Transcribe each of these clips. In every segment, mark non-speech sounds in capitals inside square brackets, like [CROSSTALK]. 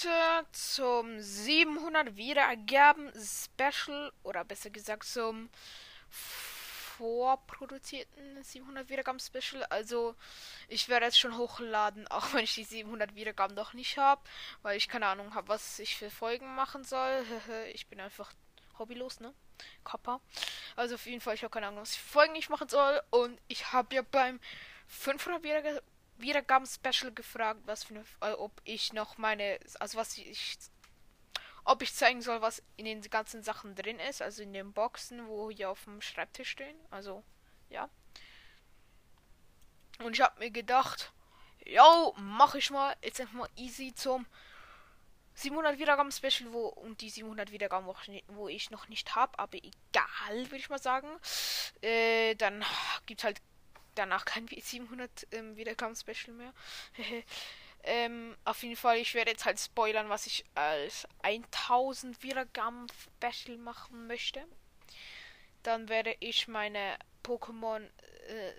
heute zum 700 Wiedergaben Special oder besser gesagt zum vorproduzierten 700 Wiedergaben Special. Also ich werde es schon hochladen, auch wenn ich die 700 Wiedergaben noch nicht habe, weil ich keine Ahnung habe, was ich für Folgen machen soll. [LAUGHS] ich bin einfach hobbylos, ne? Kappa. Also auf jeden Fall, ich habe keine Ahnung, was ich Folgen ich machen soll. Und ich habe ja beim 500 Wiedergaben Wiedergaben-Special gefragt, was für eine, äh, ob ich noch meine, also was ich, ob ich zeigen soll, was in den ganzen Sachen drin ist, also in den Boxen, wo hier auf dem Schreibtisch stehen. Also, ja. Und ich habe mir gedacht, yo, mach ich mal, jetzt einfach mal easy zum 700 Wiedergaben Special, wo und die 700 Wiedergaben, wo ich, noch nicht habe, aber egal, würde ich mal sagen. Äh, dann gibt's halt danach kein 700 ähm, Wiedergaben-Special mehr. [LAUGHS] ähm, auf jeden Fall, ich werde jetzt halt spoilern, was ich als 1000 Wiedergaben-Special machen möchte. Dann werde ich meine Pokémon äh,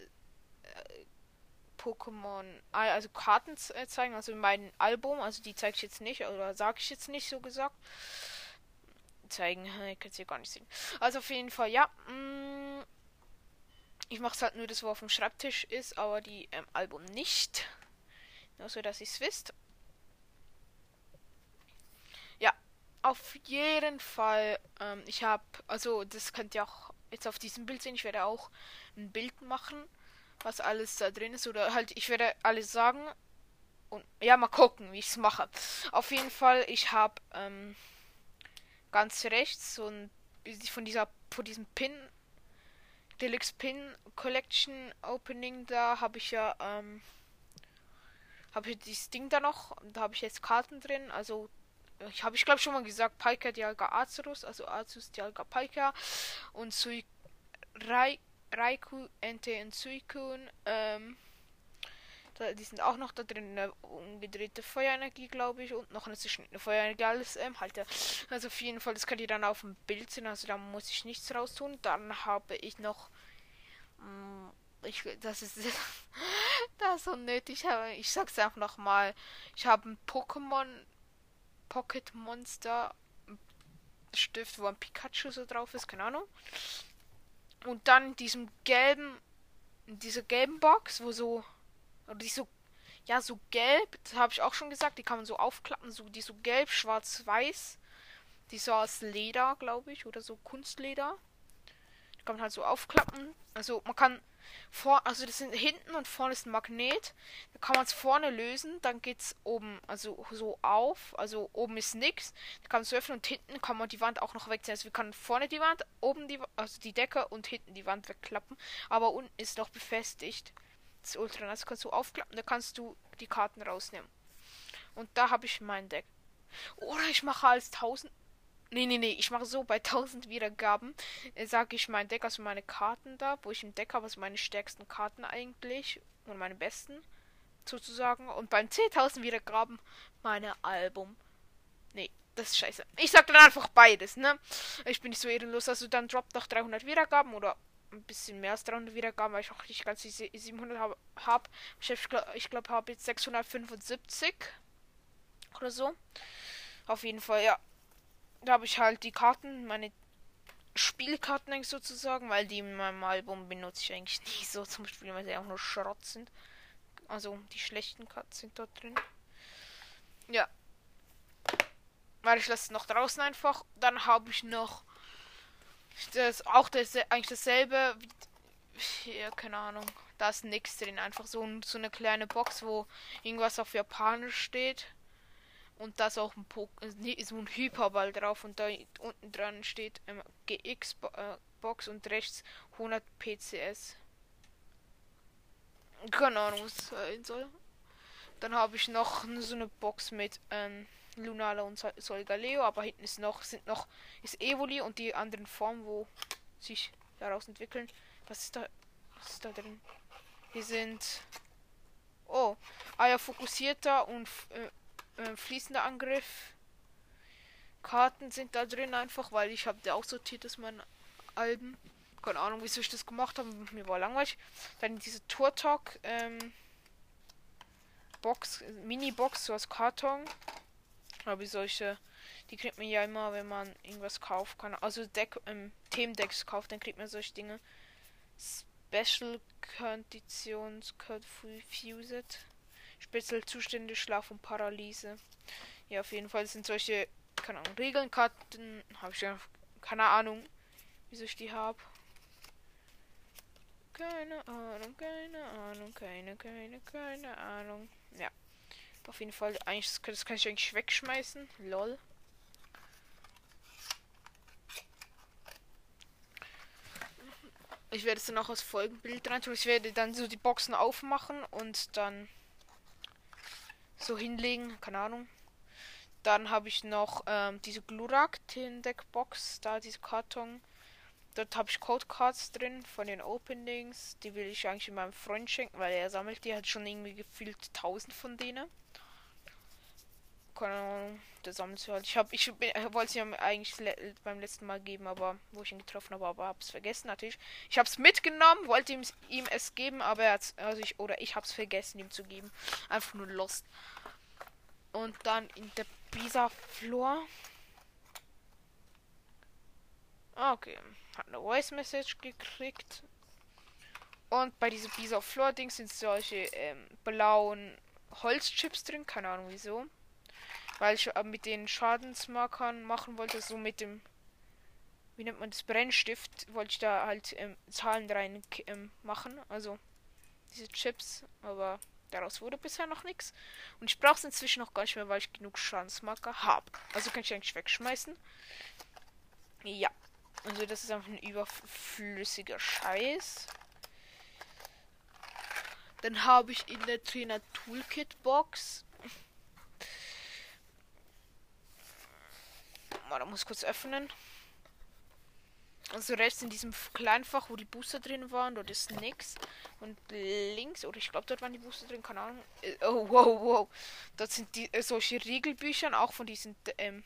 Pokémon, ah, also Karten äh, zeigen, also mein Album, also die zeige ich jetzt nicht, oder sage ich jetzt nicht so gesagt. Zeigen, [LAUGHS] ich kann es hier gar nicht sehen. Also auf jeden Fall, ja. Mh, mm, ich mache es halt nur das, wo auf dem Schreibtisch ist, aber die ähm, Album nicht. Nur so, dass ihr es wisst. Ja, auf jeden Fall. Ähm, ich habe, also das könnt ihr auch jetzt auf diesem Bild sehen. Ich werde auch ein Bild machen, was alles da drin ist. Oder halt, ich werde alles sagen. Und ja, mal gucken, wie ich es mache. Auf jeden Fall, ich habe ähm, ganz rechts ein von dieser von diesem Pin Deluxe Pin Collection Opening, da habe ich ja, ähm, habe ich dieses Ding da noch, da habe ich jetzt Karten drin, also ich habe ich glaube schon mal gesagt, Paika Dialga Azurus, also Azus Dialga Paika und Sui Rai, Raiku Ente und Suikun, ähm, die sind auch noch da drin, eine umgedrehte Feuerenergie, glaube ich, und noch eine zerschnittene Feuerenergie, alles, ähm, halt, also auf jeden Fall, das könnt ihr dann auf dem Bild sehen, also da muss ich nichts raus tun. Dann habe ich noch, mh, mm, ich, das ist, [LAUGHS] das ist unnötig, ich sag's einfach nochmal, ich habe ein Pokémon Pocket Monster Stift, wo ein Pikachu so drauf ist, keine Ahnung. Und dann diesem gelben, dieser gelben Box, wo so oder die so, ja, so gelb, habe ich auch schon gesagt, die kann man so aufklappen, so, die so gelb, schwarz, weiß. Die so aus Leder, glaube ich, oder so Kunstleder. Die kann man halt so aufklappen. Also man kann vor, also das sind hinten und vorne ist ein Magnet. Da kann man es vorne lösen, dann geht's oben, also so auf. Also oben ist nichts. Da kann man es öffnen und hinten kann man die Wand auch noch wegziehen. Also wir können vorne die Wand, oben die, also die Decke und hinten die Wand wegklappen. Aber unten ist noch befestigt. Das Ultra das kannst du aufklappen, da kannst du die Karten rausnehmen. Und da habe ich mein Deck. Oder ich mache als 1000. Nee, nee, nee, ich mache so bei 1000 Wiedergaben, äh, sage ich mein Deck, also meine Karten da, wo ich im Deck habe, also meine stärksten Karten eigentlich und meine besten sozusagen. Und beim 10.000 Wiedergaben meine Album. Nee, das ist scheiße. Ich sag dann einfach beides, ne? Ich bin nicht so ehrenlos, also dann droppt noch 300 Wiedergaben oder ein bisschen mehr als 300 Wiedergaben, weil ich auch nicht ganz die 700 habe. Hab. Ich glaube, ich glaub, habe jetzt 675 oder so. Auf jeden Fall, ja. Da habe ich halt die Karten, meine Spielkarten eigentlich sozusagen, weil die in meinem Album benutze ich eigentlich [LAUGHS] nie so zum Spielen, weil sie auch nur Schrott sind. Also die schlechten Karten sind dort drin. Ja. Weil ich lasse noch draußen einfach. Dann habe ich noch das auch das, eigentlich dasselbe. Wie, ja, keine Ahnung. Da ist nichts drin. Einfach so, so eine kleine Box, wo irgendwas auf Japanisch steht. Und da ist auch ein po so ein Hyperball drauf. Und da unten dran steht ähm, GX äh, Box und rechts 100 PCS. Keine Ahnung, was sein soll. Dann habe ich noch so eine Box mit ähm, Lunala und Solgaleo, aber hinten ist noch, sind noch, ist Evoli und die anderen Formen, wo sich daraus entwickeln. Was ist da, was ist da drin? Hier sind, oh, ah ja, fokussierter und äh, äh, fließender Angriff. Karten sind da drin einfach, weil ich habe da auch sortiert, dass mein Alben. Keine Ahnung, wieso ich das gemacht habe. Mir war langweilig. Dann diese Tour Talk ähm, Box, Mini Box, so aus Karton Ich solche, die kriegt man ja immer, wenn man irgendwas kauft. Kann, also Deck, ähm, Themendecks kauft, dann kriegt man solche Dinge. Special Conditions Code Fused. Spezialzustände, Schlaf und Paralyse. Ja, auf jeden Fall sind solche, keine Ahnung, Regeln, Karten, habe ich ja keine Ahnung, wieso ich die habe. Keine Ahnung, keine Ahnung, keine, keine, keine Ahnung. Ja. Auf jeden Fall, eigentlich, das kann ich eigentlich wegschmeißen. Lol. Ich werde es dann auch als Folgenbild rein tun. Ich werde dann so die Boxen aufmachen und dann so hinlegen. Keine Ahnung. Dann habe ich noch ähm, diese Glurak Deck Box, da diese Karton. Dort habe ich Codecards drin von den Openings. Die will ich eigentlich meinem Freund schenken, weil er sammelt die. Hat schon irgendwie gefühlt 1000 von denen. Keine Ahnung, der sammelt sie halt. Ich habe, ich wollte sie ihm eigentlich le beim letzten Mal geben, aber wo ich ihn getroffen habe, aber hab's vergessen natürlich. Ich habe es mitgenommen, wollte ihm, ihm es geben, aber er hat's, also ich oder ich habe es vergessen ihm zu geben. Einfach nur lost. Und dann in der Bisa Floor. Ah, okay. Hat eine Voice Message gekriegt. Und bei diesem Bisa Floor Ding sind solche ähm, blauen Holzchips drin. Keine Ahnung wieso. Weil ich äh, mit den Schadensmarkern machen wollte, so mit dem. Wie nennt man das? Brennstift. Wollte ich da halt ähm, Zahlen rein ähm, machen. Also diese Chips. Aber Daraus wurde bisher noch nichts. Und ich brauche es inzwischen noch gar nicht mehr, weil ich genug Schadensmarker habe. Also kann ich eigentlich wegschmeißen. Ja. Also das ist einfach ein überflüssiger Scheiß. Dann habe ich in der Trainer Toolkit Box. Mal, da muss kurz öffnen. Also rechts in diesem kleinen Fach, wo die Booster drin waren, dort ist nichts. Und links, oder ich glaube, dort waren die Booster drin, keine Ahnung. Äh, oh, wow, wow. Dort sind die äh, solche Regelbücher, auch von diesen, ähm,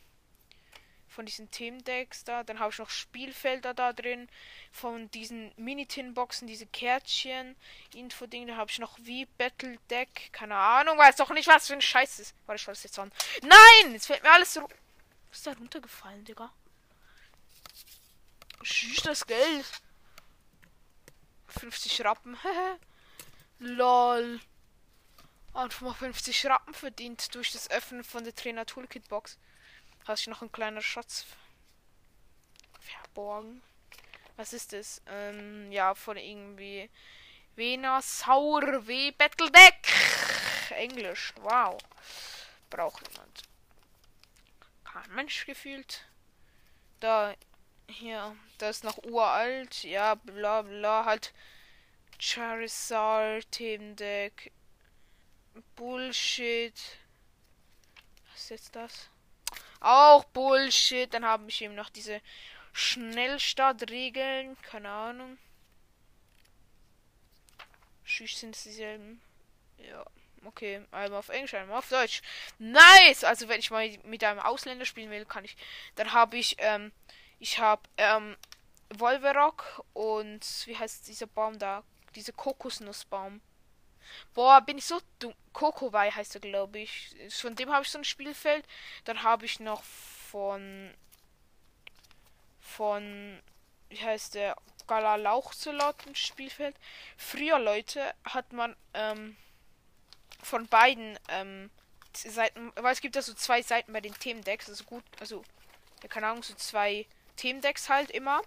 von diesen Themendecks da. Dann habe ich noch Spielfelder da drin. Von diesen Mini-Tin-Boxen, diese Kärtchen, Info-Ding. Da habe ich noch wie Battle Deck. Keine Ahnung, weiß doch nicht, was für ein Scheiß ist. Warte, ich schaue das jetzt an. Nein! Jetzt fällt mir alles so. Ist da runtergefallen, Digga? Schieß das Geld. 50 Rappen. [LAUGHS] Lol. Einfach mal 50 Rappen verdient durch das Öffnen von der Trainer Toolkit Box. Hast du noch ein kleiner Schatz verborgen? Was ist das? Ähm, ja, von irgendwie Venasaur W Battle Deck. Englisch. Wow. Braucht jemand. Kein Mensch gefühlt. Da hier, das ist noch uralt. Ja, bla bla. Halt Charizard, Themendeck. Bullshit. Was ist jetzt das? Auch Bullshit. Dann haben ich eben noch diese Schnellstartregeln. Keine Ahnung. Schüch sind es dieselben. Ja. Okay, einmal auf Englisch, einmal auf Deutsch. Nice! Also wenn ich mal mit einem Ausländer spielen will, kann ich. Dann habe ich ähm, ich habe ähm, Wolverock und wie heißt dieser Baum da? Diese Kokosnussbaum. Boah, bin ich so dumm. Kokowai heißt er, glaube ich. Von dem habe ich so ein Spielfeld. Dann habe ich noch von. Von. Wie heißt der? Galalauchzolot ein Spielfeld. Früher, Leute, hat man ähm, von beiden ähm, Seiten. Weil es gibt ja so zwei Seiten bei den Themendecks. Also gut. Also, ja, keine Ahnung, so zwei Themendecks halt immer.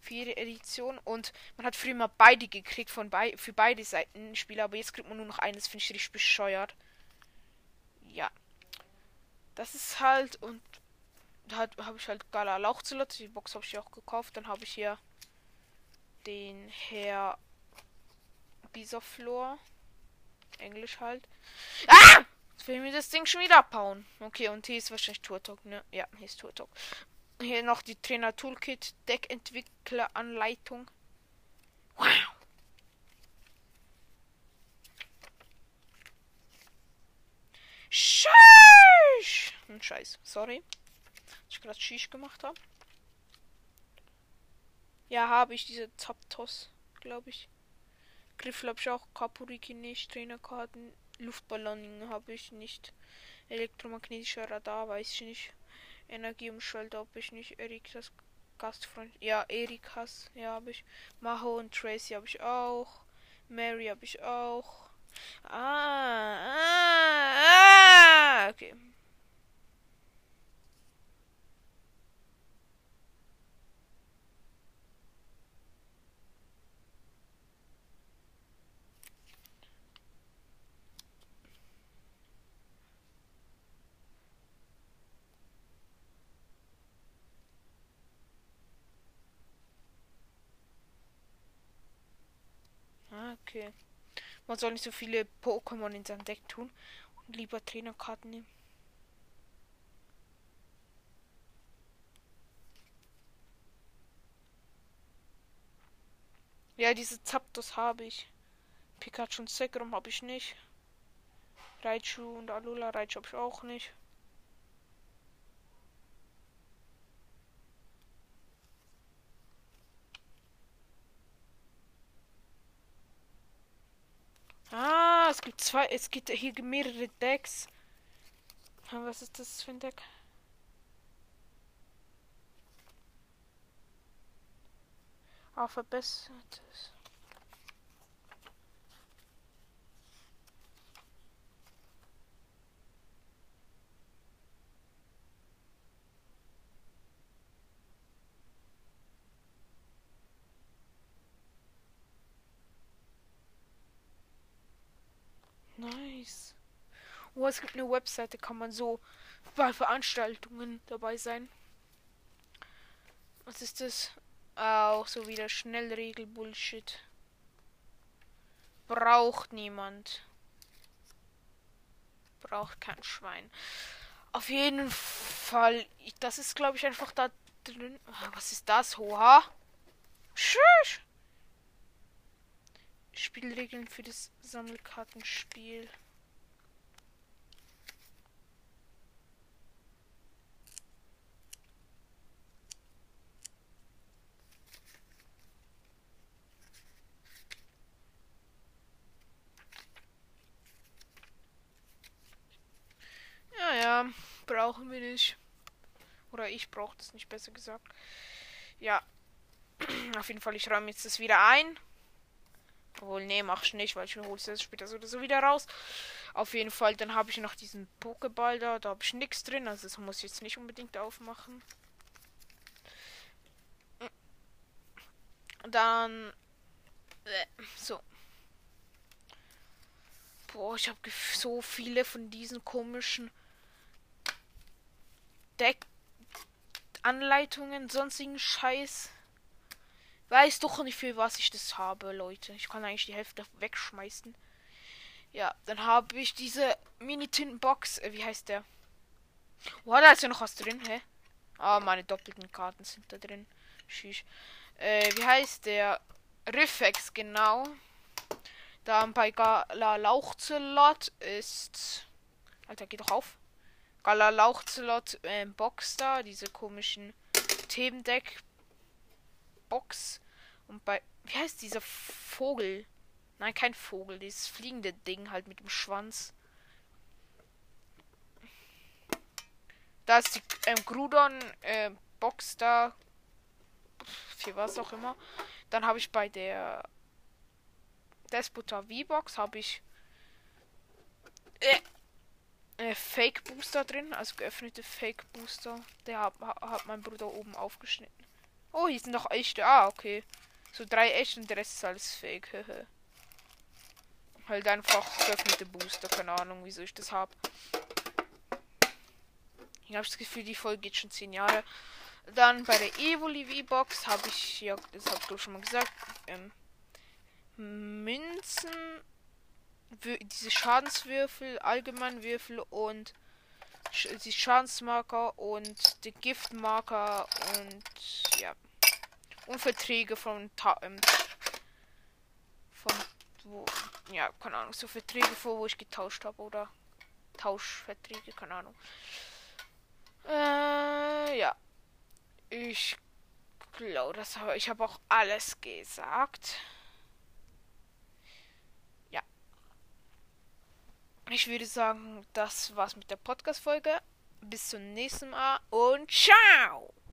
Für jede Edition. Und man hat früher mal beide gekriegt von bei für beide Seiten Spieler, aber jetzt kriegt man nur noch eines, finde ich richtig bescheuert. Ja. Das ist halt und da habe ich halt Gala Lauchzulot. Die Box habe ich auch gekauft. Dann habe ich hier den Herr Bisoflor. Englisch halt. Ah! Jetzt will mir das Ding schon wieder abhauen. Okay, und hier ist wahrscheinlich Turtok, ne? Ja, hier ist Turtok. Hier noch die Trainer Toolkit, Deckentwickleranleitung. Wow. Scheiß! Hm, Scheiß, sorry. Dass ich gerade Schisch gemacht habe. Ja, habe ich diese Zapdos, glaube ich. Griffel habe ich auch, Kapuriki nicht, Trainerkarten, Luftballonen habe ich nicht. Elektromagnetischer Radar, weiß ich nicht. Energieumschalter, ob ich nicht Erik das Gastfreund. Ja, Erik Hass, ja, habe ich. Maho und Tracy habe ich auch. Mary habe ich auch. Ah, ah, ah, okay. Okay. Man soll nicht so viele Pokémon in sein Deck tun und lieber Trainerkarten nehmen. Ja, diese Zapdos habe ich. Pikachu und Sekrom habe ich nicht. Raichu und Alula Raichu habe ich auch nicht. Ah, es gibt zwei, es gibt hier mehrere Decks. Was ist das für ein Deck? Ah, verbessertes. Nice. Oh, es gibt eine Webseite, kann man so bei Veranstaltungen dabei sein. Was ist das? Auch so wieder Schnellregel-Bullshit. Braucht niemand. Braucht kein Schwein. Auf jeden Fall. Das ist, glaube ich, einfach da drin. Ah, was ist das? Oha. Tschüss. Spielregeln für das Sammelkartenspiel. Ja, ja, brauchen wir nicht. Oder ich brauche das nicht, besser gesagt. Ja, [CLEARS THROAT] auf jeden Fall, ich räume jetzt das wieder ein. Obwohl, nee, mach's nicht, weil ich hole es später so oder so wieder raus. Auf jeden Fall, dann habe ich noch diesen Pokéball da. Da habe ich nichts drin, also das muss ich jetzt nicht unbedingt aufmachen. Dann. Äh, so. Boah, ich habe so viele von diesen komischen Deck-Anleitungen, sonstigen Scheiß. Weiß doch nicht, für was ich das habe, Leute. Ich kann eigentlich die Hälfte wegschmeißen. Ja, dann habe ich diese Mini-Tintenbox. Äh, wie heißt der? Oh, da ist ja noch was drin, hä? Ah, meine doppelten Karten sind da drin. Schieß. Äh, wie heißt der? Riffex, genau. Dann bei Gala Lauchzelot ist. Alter, geht doch auf. Gala Lauchzelot äh, Box da, diese komischen Themendeck Box. Und bei. Wie heißt dieser Vogel? Nein, kein Vogel. Dieses fliegende Ding halt mit dem Schwanz. Da ist die ähm, Grudon äh, Box da. Für was auch immer. Dann habe ich bei der Despota V-Box habe ich äh, äh, Fake Booster drin, also geöffnete Fake Booster. Der hat, hat mein Bruder oben aufgeschnitten. Oh, hier sind noch echte. Ah, okay. So drei echte und der Rest ist alles fake. [LAUGHS] halt einfach geöffnete Booster. Keine Ahnung, wieso ich das habe. Ich habe das Gefühl, die Folge geht schon zehn Jahre. Dann bei der Evoli V-Box habe ich, ja, das habe ich schon mal gesagt, ähm, Münzen, diese Schadenswürfel, Allgemeinwürfel und die Schadensmarker und die Giftmarker und ja. Und Verträge von ähm, von wo ja, keine Ahnung, so Verträge vor, wo ich getauscht habe oder Tauschverträge, keine Ahnung. Äh, ja. Ich glaube, das habe ich habe auch alles gesagt. Ich würde sagen, das war's mit der Podcast-Folge. Bis zum nächsten Mal und ciao!